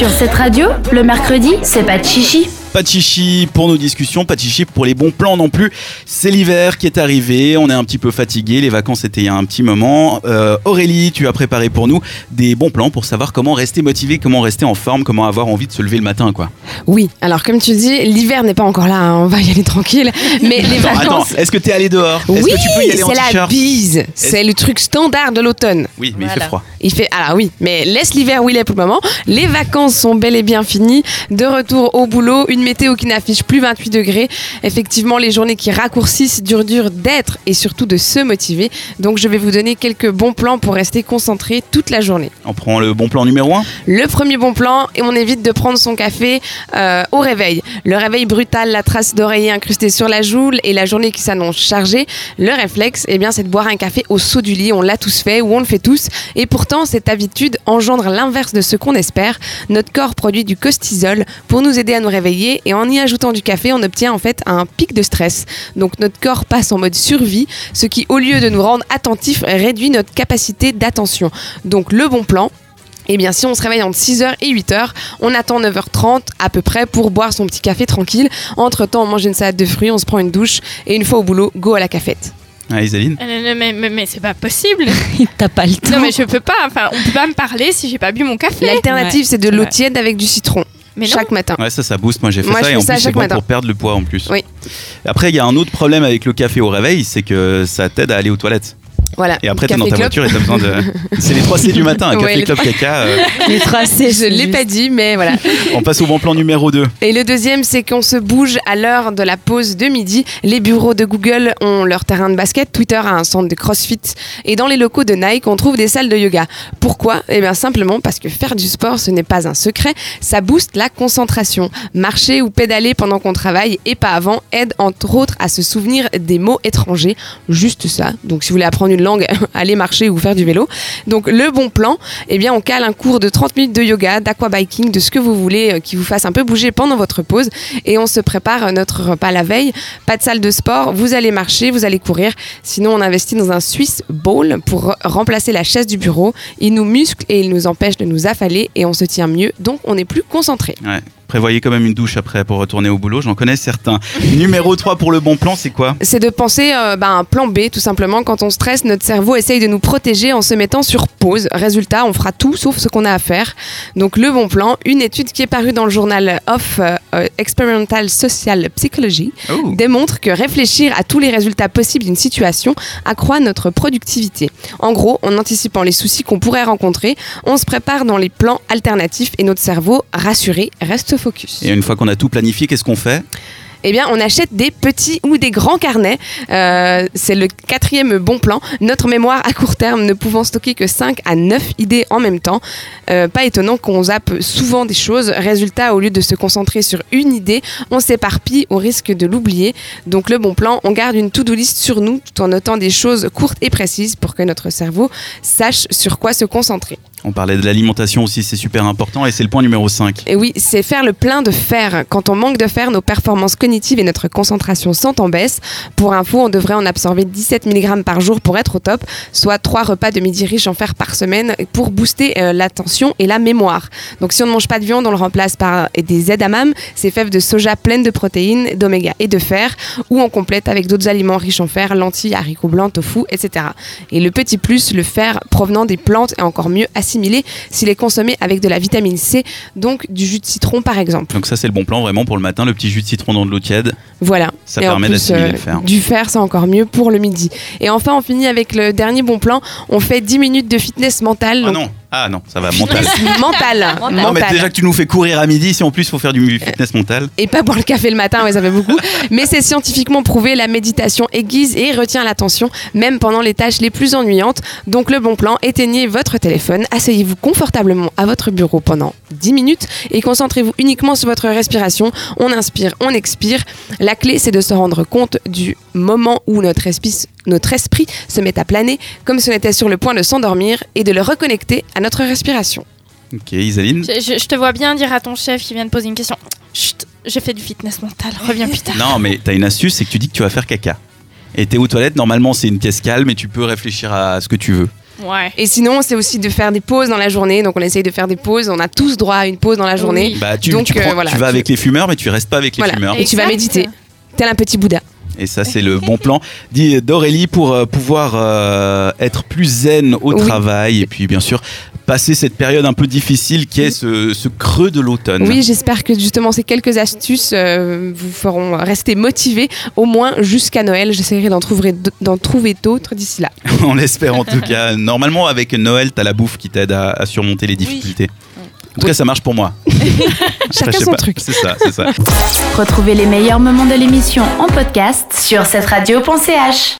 Sur cette radio, le mercredi, c'est pas de chichi. Pas de chichi pour nos discussions, pas de chichi pour les bons plans non plus. C'est l'hiver qui est arrivé, on est un petit peu fatigué, les vacances étaient il y a un petit moment. Euh, Aurélie, tu as préparé pour nous des bons plans pour savoir comment rester motivé, comment rester en forme, comment avoir envie de se lever le matin, quoi. Oui, alors comme tu dis, l'hiver n'est pas encore là, hein, on va y aller tranquille. Mais les Attends, attends, vacances. est-ce que tu es allé dehors? Est-ce Oui, que tu peux y aller en c'est la bise. C'est le truc standard de l'automne. Oui, mais il fait froid. Il fait alors oui, mais laisse l'hiver où il est pour le moment. Les vacances sont bel et bien finies. De retour au boulot, une météo qui n'affiche plus 28 degrés. Effectivement, les journées qui raccourcissent dur dur d'être et surtout de se motiver. Donc je vais vous donner quelques bons plans pour rester concentré toute la journée. On prend le bon plan numéro 1 Le premier bon plan, et on évite de prendre son café euh, au réveil. Le réveil brutal, la trace d'oreiller incrustée sur la joue et la journée qui s'annonce chargée. Le réflexe, eh bien, c'est de boire un café au saut du lit. On l'a tous fait ou on le fait tous. Et pourtant, cette habitude engendre l'inverse de ce qu'on espère. Notre corps produit du cortisol pour nous aider à nous réveiller et en y ajoutant du café, on obtient en fait un pic de stress. Donc notre corps passe en mode survie, ce qui, au lieu de nous rendre attentifs, réduit notre capacité d'attention. Donc le bon plan, eh bien, si on se réveille entre 6h et 8h, on attend 9h30 à peu près pour boire son petit café tranquille. Entre temps, on mange une salade de fruits, on se prend une douche et une fois au boulot, go à la cafette. Ah, Isaline Euh, Mais, mais, mais c'est pas possible. T'as pas le temps. Non, mais je peux pas. Enfin, on peut pas me parler si j'ai pas bu mon café. L'alternative, c'est de l'eau tiède avec du citron. Mais chaque matin. Ouais, ça, ça booste. Moi, j'ai fait Moi, ça je et fais en ça plus, c'est chaque bon matin. pour perdre le poids en plus. Oui. Après, il y a un autre problème avec le café au réveil, c'est que ça t'aide à aller aux toilettes. Voilà. Et après, t'es Café dans ta clope. voiture et t'as besoin de. C'est les 3 C du matin, un Ouais, café, les clope, caca. euh, Les trois C, Je l'ai pas dit, mais voilà. on passe au bon plan numéro 2. Et le deuxième, c'est qu'on se bouge à l'heure de la pause de midi. Les bureaux de Google ont leur terrain de basket, Twitter a un centre de CrossFit et dans les locaux de Nike, on trouve des salles de yoga. Pourquoi? Eh bien simplement parce que faire du sport, ce n'est pas un secret, ça booste la concentration. Marcher ou pédaler pendant qu'on travaille et pas avant aide entre autres à se souvenir des mots étrangers. Juste ça. Donc si vous voulez apprendre une langue, allez marcher ou faire du vélo. Donc le bon plan, eh bien on cale un cours de 30 minutes de yoga, d'aquabiking, de ce que vous voulez euh, qui vous fasse un peu bouger pendant votre pause et on se prépare euh, notre repas la veille. Pas de salle de sport, vous allez marcher, vous allez courir. Sinon on investit dans un Swiss Ball pour re- remplacer la chaise du bureau. Il nous muscle et il nous empêche de nous affaler et on se tient mieux donc on est plus concentré. Prévoyez quand même une douche après pour retourner au boulot, j'en connais certains. numéro 3 pour le bon plan, c'est quoi? C'est de penser euh, bah, un plan B tout simplement. Quand on stresse, notre cerveau essaye de nous protéger en se mettant sur pause. Résultat, on fera tout sauf ce qu'on a à faire. Donc le bon plan, une étude qui est parue dans le journal of euh, euh, Experimental Social Psychology Oh. démontre que réfléchir à tous les résultats possibles d'une situation accroît notre productivité. En gros, en anticipant les soucis qu'on pourrait rencontrer, on se prépare dans les plans alternatifs et notre cerveau, rassuré, reste focus. Et une fois qu'on a tout planifié, qu'est-ce qu'on fait? Eh bien, on achète des petits ou des grands carnets. Euh, c'est le quatrième bon plan. Notre mémoire à court terme ne pouvant stocker que 5 à 9 idées en même temps. Euh, pas étonnant qu'on zappe souvent des choses. Résultat, au lieu de se concentrer sur une idée, on s'éparpille au risque de l'oublier. Donc, le bon plan, on garde une to-do list sur nous tout en notant des choses courtes et précises pour que notre cerveau sache sur quoi se concentrer. On parlait de l'alimentation aussi, c'est super important et c'est le point numéro 5. Et oui, c'est faire le plein de fer. Quand on manque de fer, nos performances cognitives et notre concentration sont en baisse. Pour info, on devrait en absorber 17 mg par jour pour être au top, soit 3 repas de midi riches en fer par semaine pour booster euh, l'attention et la mémoire. Donc si on ne mange pas de viande, on le remplace par des edamame, ces fèves de soja pleines de protéines, d'oméga et de fer, ou on complète avec d'autres aliments riches en fer, lentilles, haricots blancs, tofu, etc. Et le petit plus, le fer provenant des plantes est encore mieux assimilé s'il est consommé avec de la vitamine C, donc du jus de citron par exemple. Donc ça c'est le bon plan vraiment pour le matin, le petit jus de citron dans de l'eau tiède. Voilà. Ça Et en permet plus, d'assimiler euh, le fer. Du fer, c'est encore mieux pour le midi. Et enfin, on finit avec le dernier bon plan. On fait 10 minutes de fitness mental. Ah non, ah non, ça va, mental. mental. Non mais déjà que tu nous fais courir à midi, si en plus il faut faire du fitness mental. Et pas boire le café le matin, ouais, ça fait beaucoup. Mais c'est scientifiquement prouvé, la méditation aiguise et retient l'attention, même pendant les tâches les plus ennuyantes. Donc le bon plan, éteignez votre téléphone, asseyez-vous confortablement à votre bureau pendant 10 minutes et concentrez-vous uniquement sur votre respiration. On inspire, on expire. La clé, c'est de se rendre compte du moment où notre esprit, notre esprit se met à planer, comme si on était sur le point de s'endormir, et de le reconnecter à notre respiration. Ok, Isaline Je, je- je te vois bien dire à ton chef qui vient de poser une question Chut, j'ai fait du fitness mental, reviens plus tard. Non mais t'as une astuce, c'est que tu dis que tu vas faire caca. Et t'es aux toilettes, normalement c'est une pièce calme et tu peux réfléchir à ce que tu veux. Ouais. Et sinon, c'est aussi de faire des pauses dans la journée. Donc, on essaye de faire des pauses. On a tous droit à une pause dans la journée. Oui. Bah, tu, Donc, tu, euh, prends- voilà, tu vas tu- avec les fumeurs, mais tu restes pas avec les Voilà. fumeurs. Et tu vas méditer. Tel un petit Bouddha. Et ça, c'est le bon plan dit d'Aurélie pour euh, pouvoir euh, être plus zen au Oui. travail et puis bien sûr passer cette période un peu difficile qui est ce, ce creux de l'automne. Oui, j'espère que justement ces quelques astuces euh, vous feront rester motivés au moins jusqu'à Noël. J'essaierai d'en trouver, d'en trouver d'autres d'ici là. On l'espère en tout cas. Normalement, avec Noël, t'as la bouffe qui t'aide à, à surmonter les difficultés. Tout cas, ça marche pour moi. Chacun son pas. truc. C'est ça, c'est ça. Retrouvez les meilleurs moments de l'émission en podcast sur cette radio.ch.